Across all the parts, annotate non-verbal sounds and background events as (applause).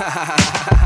ha ha ha ha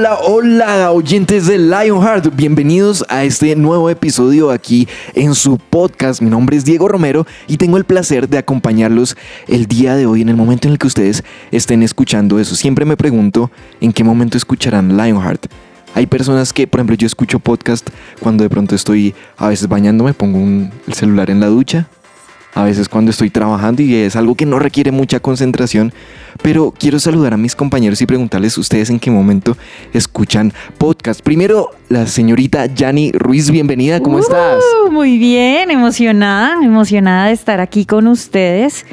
Hola, hola, oyentes de Lionheart. Bienvenidos a este nuevo episodio aquí en su podcast. Mi nombre es Diego Romero y tengo el placer de acompañarlos el día de hoy en el momento en el que ustedes estén escuchando eso. Siempre me pregunto en qué momento escucharán Lionheart. Hay personas que, por ejemplo, yo escucho podcast cuando de pronto estoy a veces bañándome, pongo un- el celular en la ducha, a veces cuando estoy trabajando y es algo que no requiere mucha concentración, pero quiero saludar a mis compañeros y preguntarles ustedes en qué momento escuchan podcast. Primero, la señorita Yani Ruiz, bienvenida, ¿cómo estás? Uh, Muy bien, emocionada, emocionada de estar aquí con ustedes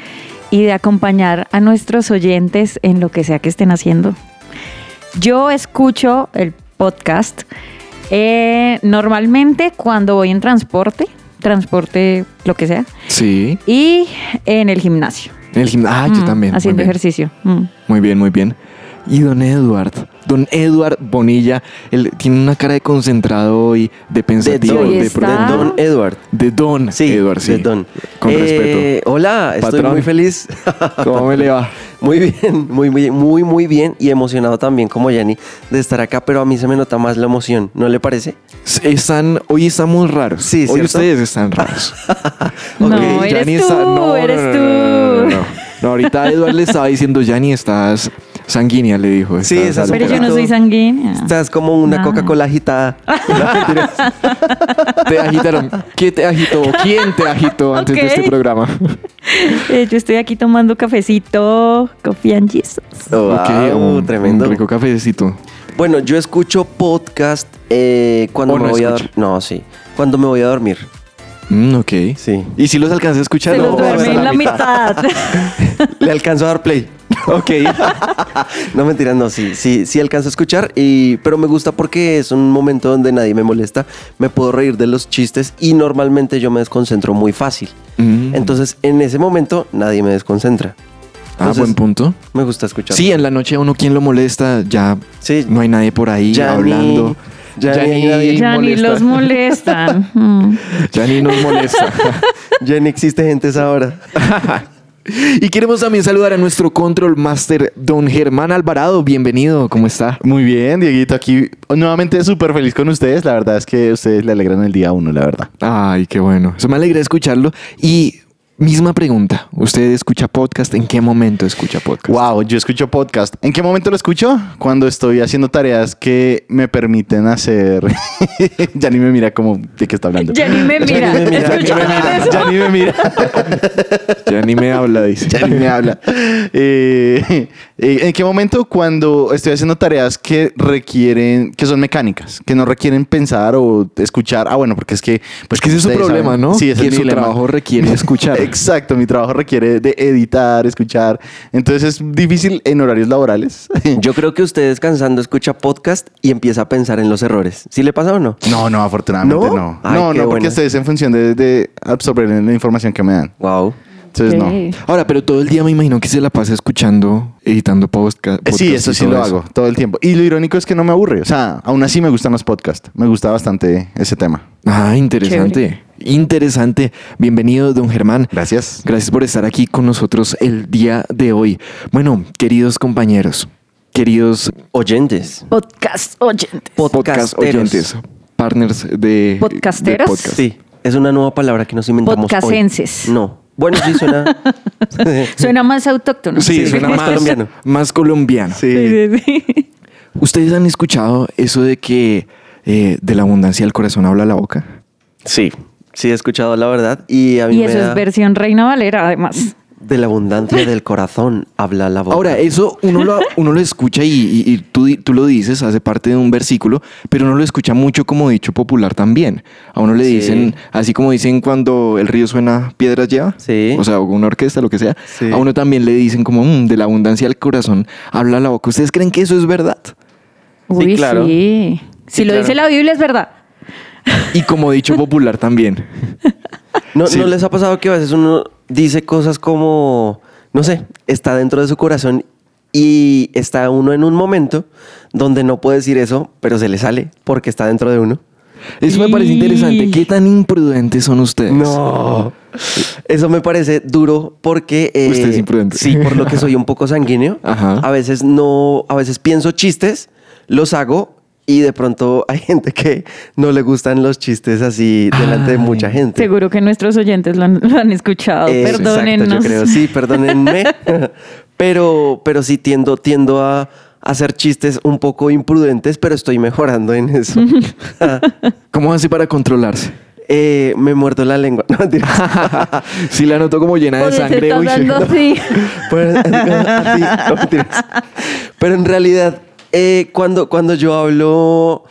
y de acompañar a nuestros oyentes en lo que sea que estén haciendo. Yo escucho el podcast eh, normalmente cuando voy en transporte, transporte lo que sea, Sí, y en el gimnasio. en el gimnasio. Ah, yo Mm, también. Haciendo ejercicio. Mm. Muy bien, muy bien. Y don Edward, don Edward Bonilla, él tiene una cara de concentrado hoy, de pensativo, Don. de, está- profundo. Don Edward. De don Sí, Edward, sí. de Don. Con Eh, respeto. Hola, estoy Patrón. muy feliz. ¿Cómo me le va? (laughs) Muy bien, muy, muy, muy, muy bien y emocionado también como Jenny de estar acá, pero a mí se me nota más la emoción, ¿no le parece? Están, hoy estamos raros. Sí, hoy ¿cierto? ustedes están raros. (laughs) No, Ok, eres tú, está- no, eres no, tú. no, no, no, ahorita Edward le estaba diciendo, Yani, estás sanguínea, le dijo. Sí, estás Pero yo no soy sanguínea. Estás como una No. Coca-Cola agitada. (laughs) Te agitaron. ¿Qué te agitó? ¿Quién te agitó antes de este programa? (laughs) Eh, yo estoy aquí tomando cafecito, coffee and Jesus. Wow, un- tremendo. Un rico cafecito. Bueno, yo escucho podcast eh, cuando ¿O me no voy a dormir. No, sí. Cuando me voy a dormir. Mm, ok. Sí. ¿Y si los alcancé a escuchar? Se No, los duerme en la mitad. (laughs) Le alcanzo a dar play. (laughs) Ok. (laughs) No mentiras, no, sí, sí, sí alcanzo a escuchar, y, pero me gusta porque es un momento donde nadie me molesta, me puedo reír de los chistes y normalmente yo me desconcentro muy fácil. Mm. Entonces, en ese momento nadie me desconcentra. Ah, buen punto. Me gusta escuchar. Sí, en la noche a uno quien lo molesta, ya Sí. no hay nadie por ahí Ya hablando. ni Ya ni molesta. los molestan. Mm. (laughs) Ya ni nos molesta. (laughs) Ya ni existe gente esa hora. (laughs) y queremos también saludar a nuestro control master, don Germán Alvarado. Bienvenido, ¿cómo está? Muy bien, Dieguito, aquí nuevamente súper feliz con ustedes. La verdad es que ustedes le alegran el día a uno, la verdad. Ay, qué bueno. Eso me alegra escucharlo. Y misma pregunta, ¿usted escucha podcast? ¿En qué momento escucha podcast? Wow, yo escucho podcast. ¿En qué momento lo escucho? Cuando estoy haciendo tareas que me permiten hacer. (laughs) ya ni me mira como de qué está hablando. Ya ni me (laughs) mira. ni me mira, ¿Escucharon ya ni me eso? Ya ni me mira. Ya ni me habla, dice. (laughs) ya ni me habla. Eh, eh, ¿En qué momento? Cuando estoy haciendo tareas que requieren, que son mecánicas, que no requieren pensar o escuchar. Ah, bueno, porque es que. Pues que ese es su problema, saben. ¿no? Sí, ese que es mi su dilema. trabajo requiere escuchar. (laughs) Exacto, mi trabajo requiere de editar, escuchar. Entonces es difícil en horarios laborales. (laughs) Yo creo que usted descansando escucha podcast y empieza a pensar en los errores. ¿Sí le pasa o no? No, no, afortunadamente ¿No? no. Ay, no, porque bueno. ustedes en función de, de absorber la información que me dan. Wow. Entonces, no. Ahora, pero todo el día me imagino que se la pasa escuchando, editando podcast. Eh, Sí, eso sí lo hago todo el tiempo. Y lo irónico es que no me aburre. O sea, aún así me gustan los podcasts. Me gusta bastante ese tema. Ah, interesante. Interesante. Bienvenido, don Germán. Gracias. Gracias por estar aquí con nosotros el día de hoy. Bueno, queridos compañeros, queridos Oyentes. Podcast oyentes. podcast oyentes, partners de, ¿Podcasteros? de podcast. Sí, es una nueva palabra que nos inventamos hoy. Podcastenses. No. Bueno, sí suena. (laughs) Suena más autóctono. Sí, Sí, suena más más colombiano. Más colombiano. Sí, sí, sí. ¿Ustedes han escuchado eso de que eh, de la abundancia del corazón habla la boca? Sí, sí he escuchado la verdad y a mí Y me eso da- es versión Reina Valera, además. De la abundancia del corazón habla la boca. Ahora, eso uno lo, uno lo escucha y, y- y tú, tú lo dices, hace parte de un versículo, pero uno lo escucha mucho como dicho popular también. A uno le Sí. dicen, así como dicen cuando el río suena, piedras lleva. Sí. O sea, o una orquesta, lo que sea. Sí. A uno también le dicen como, "Mm, de la abundancia del corazón habla la boca. ¿Ustedes creen que eso es verdad? Uy, claro. sí. Si Sí, lo claro. dice la Biblia es verdad. Y como dicho popular también. (laughs) ¿No, Sí. ¿No les ha pasado que a veces uno dice cosas como, no sé, está dentro de su corazón y está uno en un momento donde no puede decir eso, pero se le sale porque está dentro de uno? Eso me parece interesante. ¿Qué tan imprudentes son ustedes? No. Eso me parece duro porque... eh, Usted es imprudente. Sí, por lo que soy un poco sanguíneo. Ajá. A veces no, a veces pienso chistes, los hago y de pronto hay gente que no le gustan los chistes así delante de mucha gente. Seguro que nuestros oyentes lo han, lo han escuchado. Eh, Perdónennos. Exacto, yo creo, sí, perdónenme. (laughs) pero, pero sí tiendo, tiendo a, a hacer chistes un poco imprudentes, pero estoy mejorando en eso. (laughs) ¿Cómo hace para controlarse? Eh, me muerdo la lengua. No. (laughs) Sí, la noto como llena de sangre. Uy, así. Así. Pero en realidad, eh, cuando, cuando yo hablo,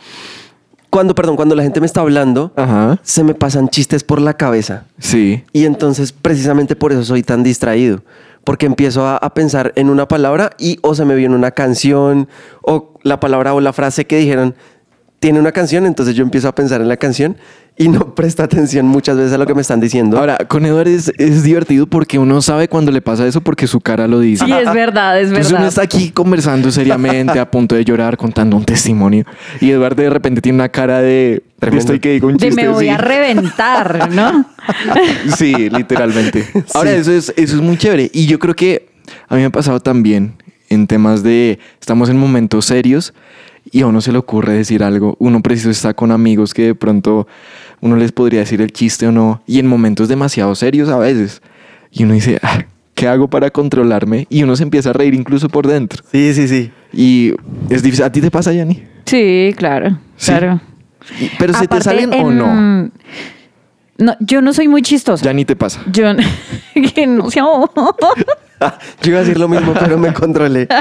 cuando, perdón, cuando la gente me está hablando, Ajá. se me pasan chistes por la cabeza. Sí. Y entonces precisamente por eso soy tan distraído. Porque empiezo a, a pensar en una palabra y o se me viene una canción o la palabra o la frase que dijeron tiene una canción, entonces yo empiezo a pensar en la canción y no (laughs) presto atención muchas veces a lo que me están diciendo. Ahora, con Eduardo es, es divertido porque uno sabe cuando le pasa eso porque su cara lo dice. Sí, es verdad, es Entonces uno verdad. está aquí conversando seriamente, a punto de llorar, contando un testimonio. Y Eduardo de repente tiene una cara de... Estoy que digo un De chiste. me voy sí. a reventar, ¿no? (laughs) Sí, literalmente. (laughs) Ahora, Sí. eso, es, eso es muy chévere. Y yo creo que a mí me ha pasado también en temas de... Estamos en momentos serios y a uno se le ocurre decir algo. Uno preciso está con amigos que de pronto uno les podría decir el chiste o no. Y en momentos demasiado serios a veces. Y uno dice, "Ah, ¿qué hago para controlarme? Y uno se empieza a reír incluso por dentro. Sí, sí, sí. Y es difícil. ¿A ti te pasa, Yanni? Sí, claro, Sí. claro. Y- ¿Pero se te Aparte, salen o no? No, yo no soy muy chistosa. Ya ni te pasa. Yo (laughs) que no. (laughs) Yo iba a decir lo mismo, pero me controlé. (laughs)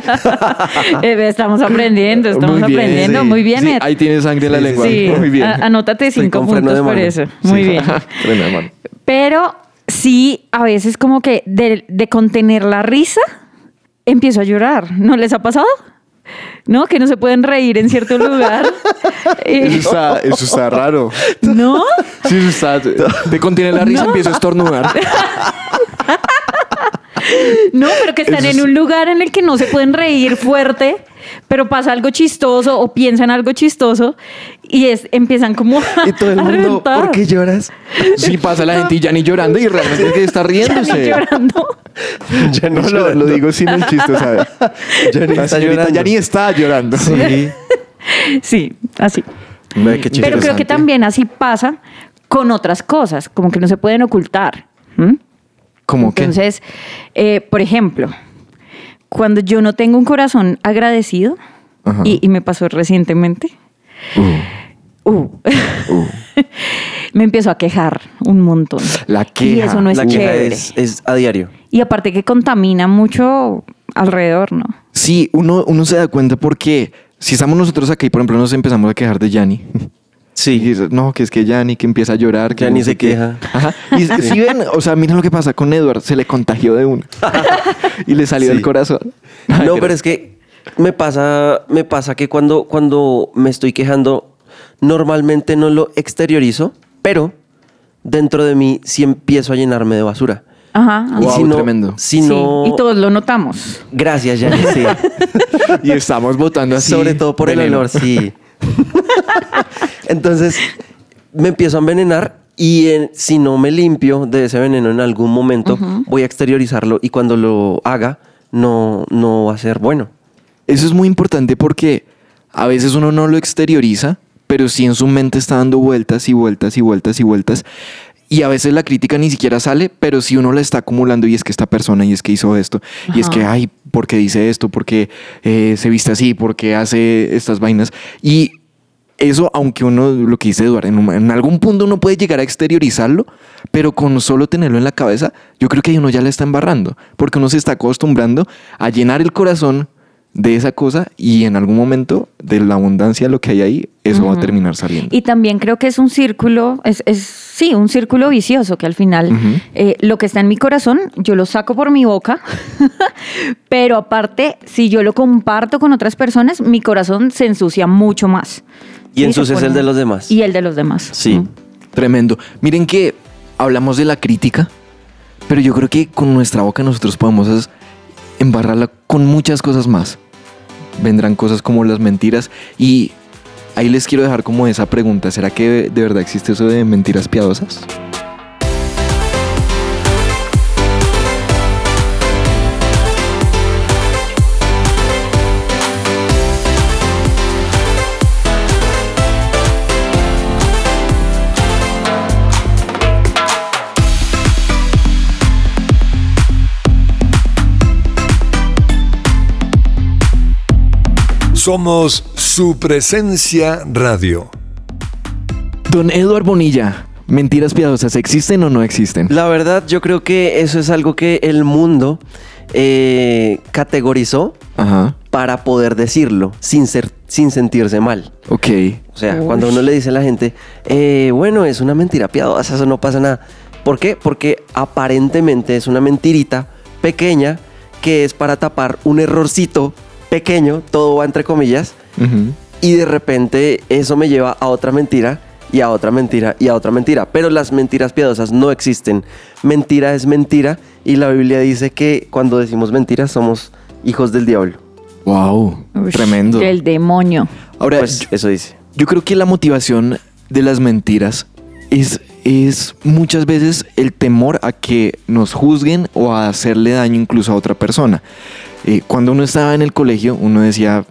Eh, estamos aprendiendo, estamos Muy bien, aprendiendo. sí. Muy bien, Sí, Ed. ahí tienes sangre en la lengua. Sí, Muy bien. anótate cinco puntos de por eso. Sí. Muy bien. (laughs) Pero sí, a veces como que de, de contener la risa, empiezo a llorar. ¿No les ha pasado? ¿No? Que no se pueden reír en cierto lugar. Eso está, eso está raro. ¿No? Sí, eso está. Te contiene la risa, empiezo a estornudar. (laughs) No, pero que están en un lugar en el que no se pueden reír fuerte, pero pasa algo chistoso o piensan algo chistoso y es, empiezan como a, (laughs) Y todo el a mundo, reventar. ¿por qué lloras? Sí, pasa la gente y ya ni llorando y realmente es que está (laughs) Ya ni riéndose. llorando. Ya No, lo, lo digo sin el chiste, ¿sabes? Ya ni La está señorita llorando. ya ni está llorando. Sí. Sí, así. Ve qué Pero creo que Interesante. también así pasa con otras cosas, como que no se pueden ocultar. ¿m? ¿Cómo que? Entonces, eh, por ejemplo, cuando yo no tengo un corazón agradecido, y, y me pasó recientemente, uh, (laughs) (laughs) me empiezo a quejar un montón. La Y queja. eso no es La queja chévere. es, es a diario. Y aparte que contamina mucho alrededor, ¿no? Sí, uno, uno se da cuenta porque si estamos nosotros aquí, por ejemplo, nos empezamos a quejar de Yanni. (laughs) Y Sí. no, que es que Yanni que empieza a llorar. Que Yanni no se qué". queja. Ajá. Y (laughs) si ven, o sea, miren lo que pasa con Edward, se le contagió de uno. (laughs) y le salió Sí. del corazón. No, pero es que me pasa, me pasa que cuando, cuando me estoy quejando, normalmente no lo exteriorizo, pero dentro de mí sí empiezo a llenarme de basura. Ajá. Wow, y si no, tremendo. Si Sí, no, y todos lo notamos. gracias, ya sí. (laughs) Y estamos votando así. Sobre todo por el olor, sí. Entonces, me empiezo a envenenar y en- si no me limpio de ese veneno en algún momento, voy a exteriorizarlo y cuando lo haga, no, no va a ser bueno. Eso es muy importante porque a veces uno no lo exterioriza, pero sí en su mente está dando vueltas y vueltas y vueltas y vueltas. Y a veces la crítica ni siquiera sale, pero si uno la está acumulando y es que esta persona y es que hizo esto, y es que, ay, ¿por qué dice esto? ¿Por qué eh, se viste así? ¿Por qué hace estas vainas? Y eso, aunque uno, lo que dice Eduardo, en, un- en algún punto uno puede llegar a exteriorizarlo, pero con solo tenerlo en la cabeza, yo creo que ahí uno ya le está embarrando, porque uno se está acostumbrando a llenar el corazón de esa cosa y en algún momento de la abundancia de lo que hay ahí, eso va a terminar saliendo. Y también creo que es un círculo, es, es sí, un círculo vicioso que al final eh, lo que está en mi corazón, yo lo saco por mi boca, (laughs) pero aparte, si yo lo comparto con otras personas, mi corazón se ensucia mucho más. Y se ensucias el de los demás. Y el de los demás. Sí. Mm. Tremendo. Miren que hablamos de la crítica, pero yo creo que con nuestra boca nosotros podemos embarrarla con muchas cosas más. Vendrán cosas como las mentiras y ahí les quiero dejar como esa pregunta, ¿será que de verdad existe eso de mentiras piadosas? Somos su presencia radio. Don Eduard Bonilla, ¿mentiras piadosas existen o no existen? La verdad, yo creo que eso es algo que el mundo eh, categorizó Ajá, para poder decirlo sin, ser, sin sentirse mal. ok. O sea, Uy. cuando uno le dice a la gente, eh, bueno, es una mentira piadosa, eso no pasa nada. ¿Por qué? Porque aparentemente es una mentirita pequeña que es para tapar un errorcito pequeño, todo va entre comillas, y de repente eso me lleva a otra mentira y a otra mentira y a otra mentira. Pero las mentiras piadosas no existen. Mentira es mentira y la Biblia dice que cuando decimos mentiras somos hijos del diablo. Wow, Ush, tremendo. Del demonio. Ahora, Pues yo- eso dice. Yo creo que la motivación de las mentiras es, es muchas veces el temor a que nos juzguen o a hacerle daño incluso a otra persona. Eh, cuando uno estaba en el colegio, uno decía,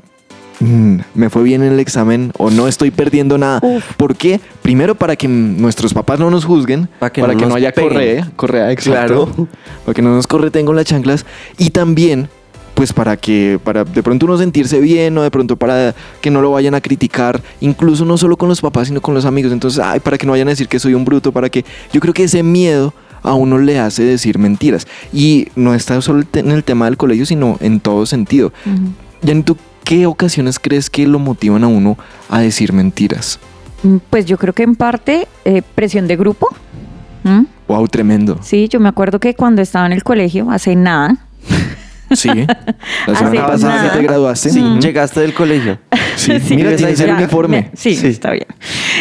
"Mm, me fue bien en el examen o no estoy perdiendo nada. Uf. ¿Por qué? Primero para que nuestros papás no nos juzguen, que para no que no haya peguen. correa, correa, exacto. Claro. Para que no nos correten con las chanclas. Y también, pues para que, para de pronto uno sentirse bien o de pronto para que no lo vayan a criticar, incluso no solo con los papás, sino con los amigos. Entonces, ay, para que no vayan a decir que soy un bruto, para que... Yo creo que ese miedo a uno le hace decir mentiras. Y no está solo en el tema del colegio, sino en todo sentido. Ujú. Yanni, ¿tú qué ocasiones crees que lo motivan a uno a decir mentiras? Mm, Pues yo creo que en parte eh, presión de grupo. ¿Mm? Wow, tremendo. Sí, yo me acuerdo que cuando estaba en el colegio, hace nada, Sí. (laughs) La semana pasada nada. que te graduaste. Sí, llegaste del colegio. Sí, (laughs) Sí, mira, tienes el uniforme. Me- Sí, Sí. está bien.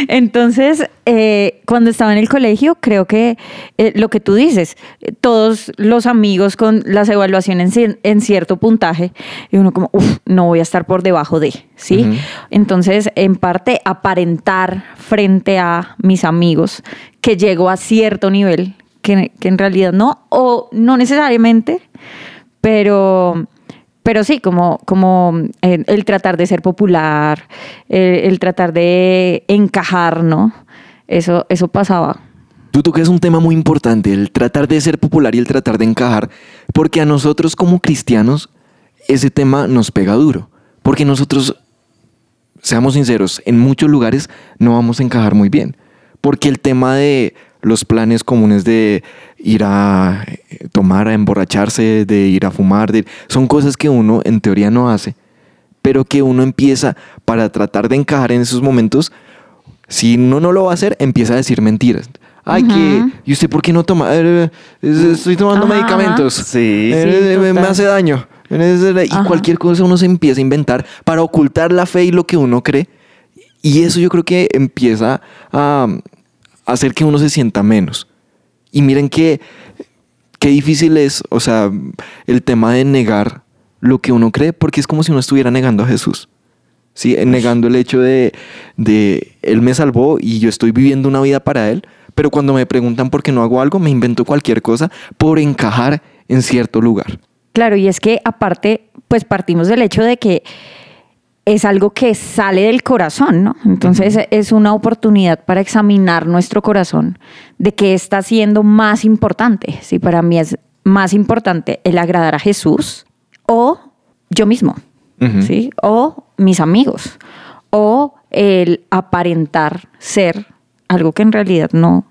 Entonces, eh, cuando estaba en el colegio, creo que eh, lo que tú dices, eh, todos los amigos con las evaluaciones en, en cierto puntaje, y uno como, uff, no voy a estar por debajo de, ¿sí? Entonces, en parte, aparentar frente a mis amigos que llego a cierto nivel, que, que en realidad no, o no necesariamente, pero, pero sí, como, como eh, el, tratar de ser popular, eh, el tratar de encajar, ¿no? Eso, eso pasaba. Tú tocas un tema muy importante, el tratar de ser popular y el tratar de encajar, porque a nosotros como cristianos ese tema nos pega duro, porque nosotros, seamos sinceros, en muchos lugares no vamos a encajar muy bien, porque el tema de los planes comunes de ir a eh, tomar, a emborracharse, de ir a fumar, de- son cosas que uno en teoría no hace, pero que uno empieza para tratar de encajar en esos momentos, si uno no lo va a hacer, empieza a decir mentiras. Ay, que. ¿y usted por qué no toma? Eh, eh, estoy tomando Ajá, medicamentos. Sí. Eh, Sí, me, hace daño. Y Ajá. cualquier cosa uno se empieza a inventar para ocultar la fe y lo que uno cree. Y eso yo creo que empieza a hacer que uno se sienta menos. Y miren que qué difícil es, o sea, el tema de negar lo que uno cree, porque es como si uno estuviera negando a Jesús. ¿sí? Negando el hecho de, de Él me salvó y yo estoy viviendo una vida para Él, pero cuando me preguntan por qué no hago algo, me invento cualquier cosa por encajar en cierto lugar. Claro, y es que aparte, pues partimos del hecho de que es algo que sale del corazón, ¿no? Entonces es una oportunidad para examinar nuestro corazón de qué está siendo más importante. Si para mí es más importante el agradar a Jesús o yo mismo. ¿sí? O mis amigos, o el aparentar ser algo que en realidad no.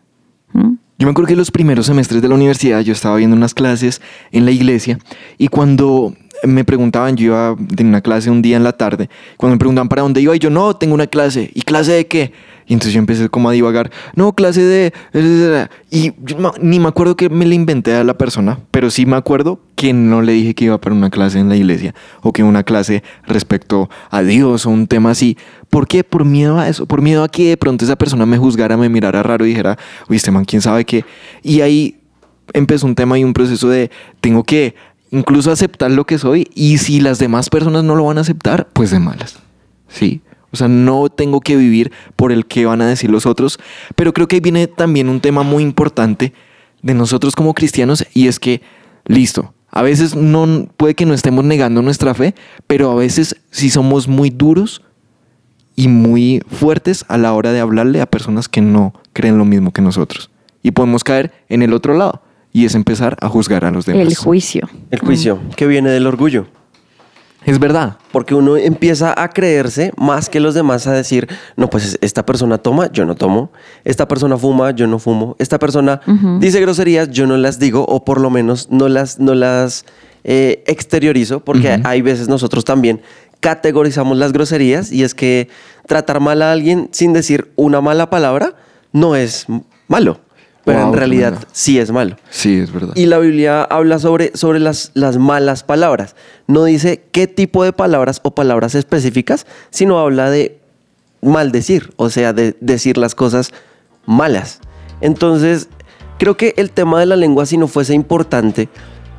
¿Mm? Yo me acuerdo que los primeros semestres de la universidad yo estaba viendo unas clases en la iglesia y cuando me preguntaban, yo iba de una clase un día en la tarde, cuando me preguntaban para dónde iba y yo no, tengo una clase. ¿Y clase de qué? Y entonces yo empecé como a divagar, no, clase de... Y ni me acuerdo que me le inventé a la persona, pero sí me acuerdo que no le dije que iba para una clase en la iglesia o que una clase respecto a Dios o un tema así. ¿Por qué? Por miedo a eso, por miedo a que de pronto esa persona me juzgara, me mirara raro y dijera, uy, este man, quién sabe qué. Y ahí empezó un tema y un proceso de tengo que incluso aceptar lo que soy y si las demás personas no lo van a aceptar, pues de malas. Sí. O sea, no tengo que vivir por el que van a decir los otros, pero creo que ahí viene también un tema muy importante de nosotros como cristianos y es que, listo, a veces no puede que no estemos negando nuestra fe, pero a veces sí somos muy duros y muy fuertes a la hora de hablarle a personas que no creen lo mismo que nosotros. Y podemos caer en el otro lado y es empezar a juzgar a los demás. El juicio. El juicio, que viene del orgullo. Es verdad. Porque uno empieza a creerse más que los demás a decir, no, pues esta persona toma, yo no tomo. Esta persona fuma, yo no fumo. Esta persona dice groserías, yo no las digo o por lo menos no las, no las eh, exteriorizo porque hay veces nosotros también categorizamos las groserías y es que tratar mal a alguien sin decir una mala palabra no es malo, pero Wow, en realidad sí es malo. Sí, es verdad. Y la Biblia habla sobre, sobre las, las malas palabras. No dice qué tipo de palabras o palabras específicas, sino habla de maldecir, o sea, de decir las cosas malas. Entonces, creo que el tema de la lengua, si no fuese importante,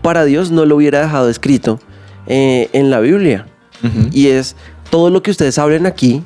para Dios no lo hubiera dejado escrito eh, en la Biblia. Y es todo lo que ustedes hablen aquí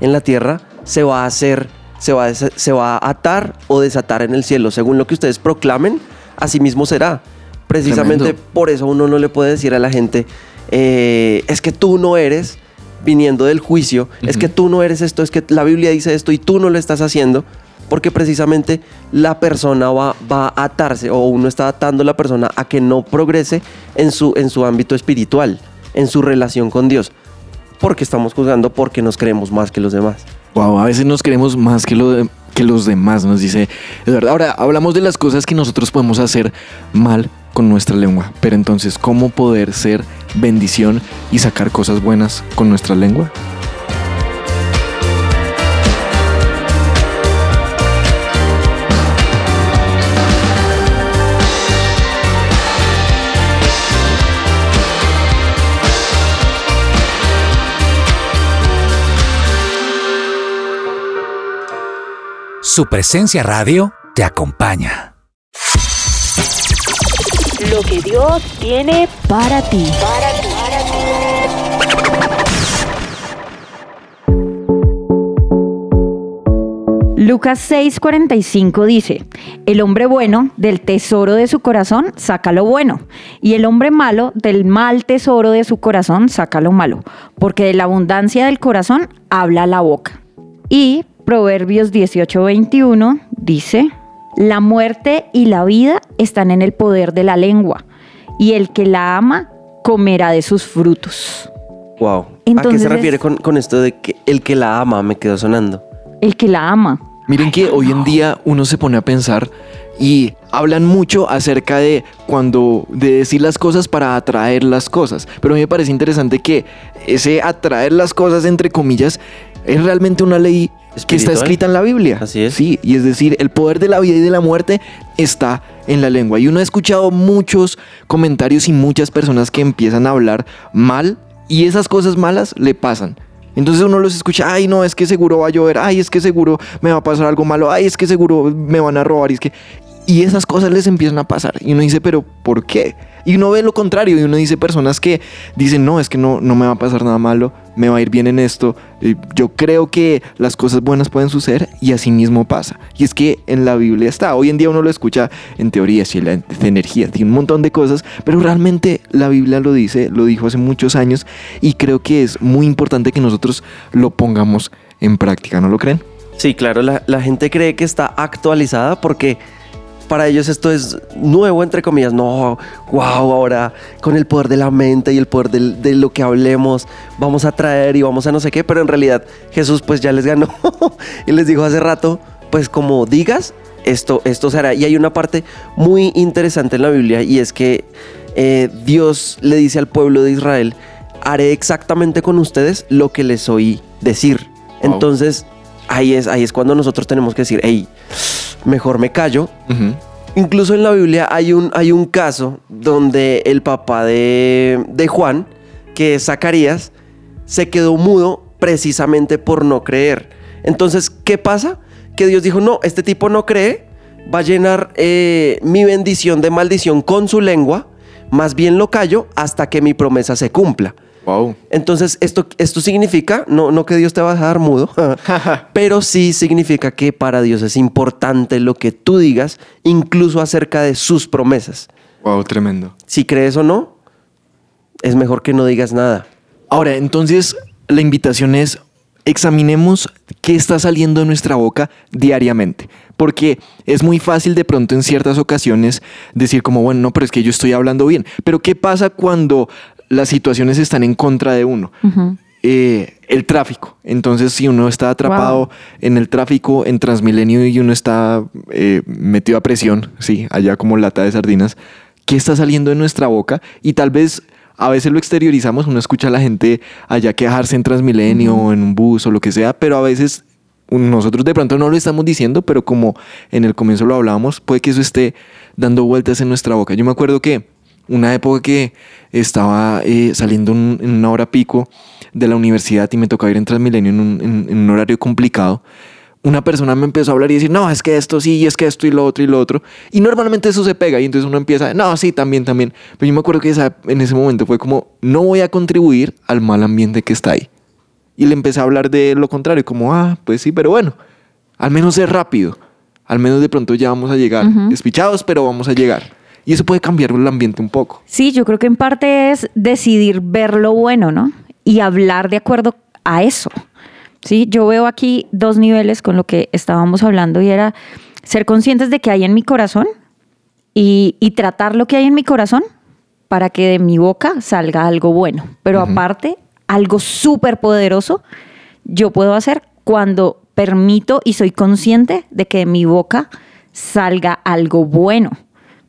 en la tierra se va a hacer, se va a, se va a atar o desatar en el cielo. Según lo que ustedes proclamen, así mismo será. Precisamente Tremendo. por eso uno no le puede decir a la gente, eh, es que tú no eres, viniendo del juicio, es que tú no eres esto, es que la Biblia dice esto y tú no lo estás haciendo. Porque precisamente la persona va, va a atarse o uno está atando a la persona a que no progrese en su, en su ámbito espiritual, en su relación con Dios. Porque estamos juzgando porque nos creemos más que los demás. Wow, a veces nos creemos más que, lo de- que los demás, nos dice Eduardo. Ahora, hablamos de las cosas que nosotros podemos hacer mal con nuestra lengua, pero entonces, ¿cómo poder ser bendición y sacar cosas buenas con nuestra lengua? Su presencia radio te acompaña. Lo que Dios tiene Para ti. Lucas 6:45 dice, el hombre bueno del tesoro de su corazón saca lo bueno, y el hombre malo del mal tesoro de su corazón saca lo malo, porque de la abundancia del corazón habla la boca. Y Proverbios 18:21 dice, la muerte y la vida están en el poder de la lengua, y el que la ama comerá de sus frutos. Wow. ¿A qué Entonces se refiere con, con esto de que el que la ama me quedó sonando? El que la ama. Miren que hoy en día uno se pone a pensar y hablan mucho acerca de cuando de decir las cosas para atraer las cosas, pero a mí me parece interesante que ese atraer las cosas entre comillas es realmente una ley que está escrita en la Biblia. Así es. Sí, y es decir, el poder de la vida y de la muerte está en la lengua. Y uno ha escuchado muchos comentarios y muchas personas que empiezan a hablar mal y esas cosas malas le pasan. Entonces uno los escucha, ay no, es que seguro va a llover, ay es que seguro me va a pasar algo malo, ay es que seguro me van a robar, y es que... Y esas cosas les empiezan a pasar. Y uno dice, pero ¿por qué? Y uno ve lo contrario y uno dice personas que dicen, no, es que no, no me va a pasar nada malo, me va a ir bien en esto. eh, Yo creo que las cosas buenas pueden suceder y así mismo pasa. Y es que en la Biblia está. Hoy en día uno lo escucha en teorías y en de energía, tiene un montón de cosas, pero realmente la Biblia lo dice, lo dijo hace muchos años y creo que es muy importante que nosotros lo pongamos en práctica, ¿no lo creen? Sí, claro, la, la gente cree que está actualizada porque para ellos esto es nuevo, entre comillas. No, wow, ahora con el poder de la mente y el poder de lo que hablemos, vamos a traer y vamos a no sé qué. Pero en realidad Jesús pues ya les ganó (laughs) y les dijo hace rato, pues como digas, esto, esto se hará. Y hay una parte muy interesante en la Biblia y es que eh, Dios le dice al pueblo de Israel, haré exactamente con ustedes lo que les oí decir. Wow. Entonces, ahí es, ahí es cuando nosotros tenemos que decir, hey, mejor me callo. Incluso en la Biblia hay un, hay un caso donde el papá de, de Juan, que es Zacarías, se quedó mudo precisamente por no creer. Entonces, ¿qué pasa? Que Dios dijo, no, este tipo no cree, va a llenar eh, mi bendición de maldición con su lengua, más bien lo callo hasta que mi promesa se cumpla. Wow. Entonces, esto, esto significa, no, no que Dios te va a dejar mudo, (laughs) (laughs) pero sí significa que para Dios es importante lo que tú digas, incluso acerca de sus promesas. Wow, tremendo. Si crees o no, es mejor que no digas nada. Ahora, entonces, la invitación es examinemos qué está saliendo de nuestra boca diariamente. Porque es muy fácil de pronto en ciertas ocasiones decir como, bueno, no, pero es que yo estoy hablando bien. Pero ¿qué pasa cuando las situaciones están en contra de uno? Eh, el tráfico. Entonces, si uno está atrapado Wow. en el tráfico en Transmilenio y uno está eh, metido a presión, sí, allá como lata de sardinas, ¿qué está saliendo de nuestra boca? Y tal vez a veces lo exteriorizamos, uno escucha a la gente allá quejarse en Transmilenio o en un bus o lo que sea, pero a veces nosotros de pronto no lo estamos diciendo, pero como en el comienzo lo hablábamos, puede que eso esté dando vueltas en nuestra boca. Yo me acuerdo que una época que estaba eh, saliendo un- en una hora pico de la universidad y me tocaba ir en Transmilenio en un, en- en un horario complicado, una persona me empezó a hablar y decir, no, es que esto sí, es que esto y lo otro y lo otro. Y normalmente eso se pega y entonces uno empieza, no, sí, también, también. Pero yo me acuerdo que esa- en ese momento fue como, no voy a contribuir al mal ambiente que está ahí. Y le empecé a hablar de lo contrario, como, ah, pues sí, pero bueno, al menos es rápido. Al menos de pronto ya vamos a llegar. Despichados, pero vamos a llegar. Y eso puede cambiar el ambiente un poco. Sí, yo creo que en parte es decidir ver lo bueno, ¿no? Y hablar de acuerdo a eso. Sí, yo veo aquí dos niveles con lo que estábamos hablando y era ser conscientes de que hay en mi corazón y, y tratar lo que hay en mi corazón para que de mi boca salga algo bueno. Pero aparte, algo súper poderoso yo puedo hacer cuando permito y soy consciente de que de mi boca salga algo bueno,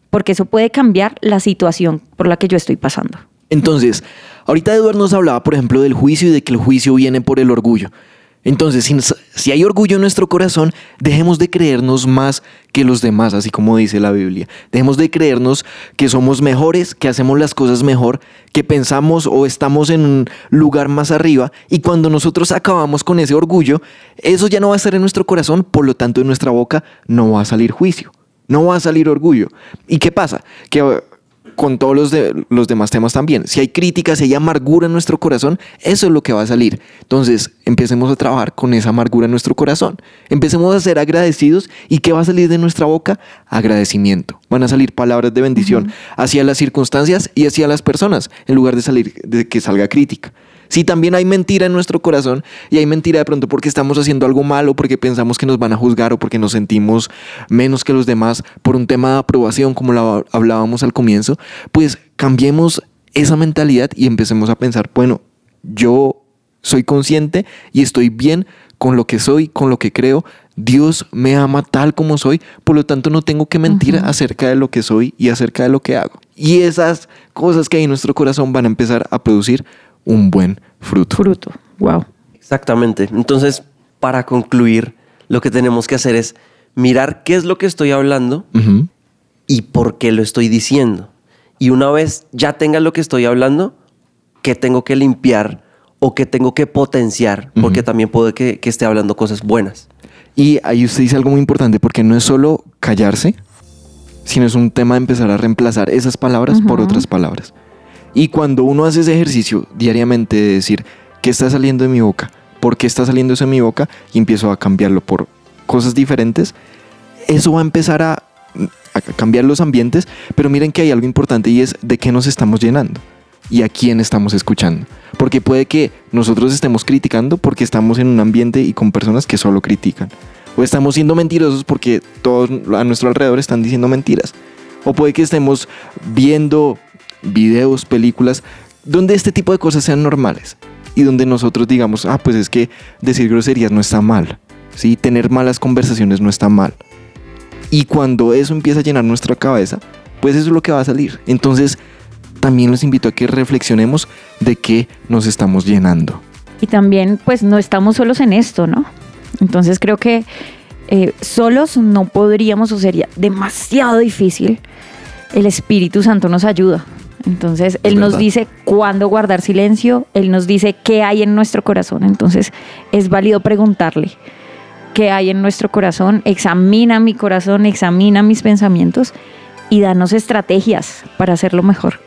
porque eso puede cambiar la situación por la que yo estoy pasando. Entonces, ahorita Eduardo nos hablaba, por ejemplo, del juicio y de que el juicio viene por el orgullo. Entonces, si, si hay orgullo en nuestro corazón, dejemos de creernos más que los demás, así como dice la Biblia. Dejemos de creernos que somos mejores, que hacemos las cosas mejor, que pensamos o estamos en un lugar más arriba. Y cuando nosotros acabamos con ese orgullo, eso ya no va a estar en nuestro corazón, por lo tanto en nuestra boca no va a salir juicio, no va a salir orgullo. ¿Y qué pasa? Que eh, con todos los, de- los demás temas también. Si hay críticas, si hay amargura en nuestro corazón, eso es lo que va a salir. Entonces, empecemos a trabajar con esa amargura en nuestro corazón. Empecemos a ser agradecidos. ¿Y qué va a salir de nuestra boca? Agradecimiento. Van a salir palabras de bendición hacia las circunstancias y hacia las personas, en lugar de salir de que salga crítica. Si también hay mentira en nuestro corazón y hay mentira de pronto porque estamos haciendo algo malo, porque pensamos que nos van a juzgar o porque nos sentimos menos que los demás por un tema de aprobación, como lo hablábamos al comienzo, pues cambiemos esa mentalidad y empecemos a pensar, bueno, yo soy consciente y estoy bien con lo que soy, con lo que creo. Dios me ama tal como soy, por lo tanto no tengo que mentir acerca de lo que soy y acerca de lo que hago. Y esas cosas que hay en nuestro corazón van a empezar a producir un buen fruto. Fruto. Wow. Exactamente. Entonces, para concluir, lo que tenemos que hacer es mirar qué es lo que estoy hablando y por qué lo estoy diciendo. Y una vez ya tenga lo que estoy hablando, qué tengo que limpiar o qué tengo que potenciar, porque también puede que, que esté hablando cosas buenas. Y ahí usted dice algo muy importante, porque no es solo callarse, sino es un tema de empezar a reemplazar esas palabras por otras palabras. Y cuando uno hace ese ejercicio diariamente de decir, ¿qué está saliendo de mi boca? ¿Por qué está saliendo eso de mi boca? Y empiezo a cambiarlo por cosas diferentes, eso va a empezar a, a cambiar los ambientes, pero miren que hay algo importante y es de qué nos estamos llenando y a quién estamos escuchando. Porque puede que nosotros estemos criticando porque estamos en un ambiente y con personas que solo critican. O estamos siendo mentirosos porque todos a nuestro alrededor están diciendo mentiras. O puede que estemos viendo videos, películas, donde este tipo de cosas sean normales. Y donde nosotros digamos, ah, pues es que decir groserías no está mal. ¿sí? Tener malas conversaciones no está mal. Y cuando eso empieza a llenar nuestra cabeza, pues eso es lo que va a salir. Entonces, también los invito a que reflexionemos de qué nos estamos llenando. Y también, pues no estamos solos en esto, ¿no? Entonces creo que eh, solos no podríamos o sería demasiado difícil. El Espíritu Santo nos ayuda. Entonces, Él nos dice cuándo guardar silencio, Él nos dice qué hay en nuestro corazón. Entonces, es válido preguntarle qué hay en nuestro corazón, examina mi corazón, examina mis pensamientos y danos estrategias para hacerlo mejor.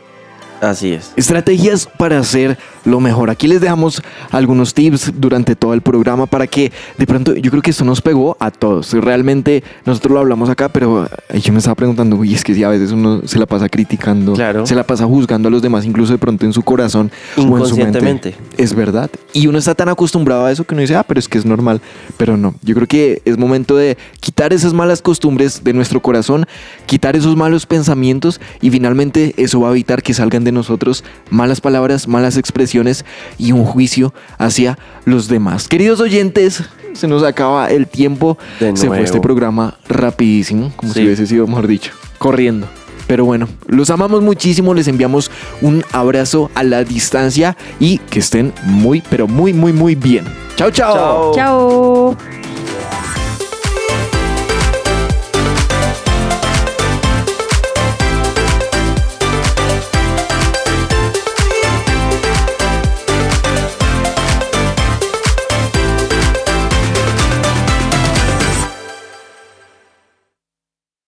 Así es. Estrategias para hacer lo mejor. Aquí les dejamos algunos tips durante todo el programa para que de pronto yo creo que esto nos pegó a todos. Realmente nosotros lo hablamos acá, pero yo me estaba preguntando, uy, es que si a veces uno se la pasa criticando, Claro. se la pasa juzgando a los demás, incluso de pronto en su corazón o en su mente. Inconscientemente. Es verdad. Y uno está tan acostumbrado a eso que uno dice, ah, pero es que es normal. Pero no, yo creo que es momento de quitar esas malas costumbres de nuestro corazón, quitar esos malos pensamientos y finalmente eso va a evitar que salgan de nosotros malas palabras, malas expresiones y un juicio hacia los demás. Queridos oyentes, se nos acaba el tiempo. De Se fue este programa rapidísimo, como si hubiese sido, mejor dicho, corriendo. Pero bueno, los amamos muchísimo, les enviamos un abrazo a la distancia y que estén muy, pero muy, muy, muy bien. Chao, chao. Chao. Chao.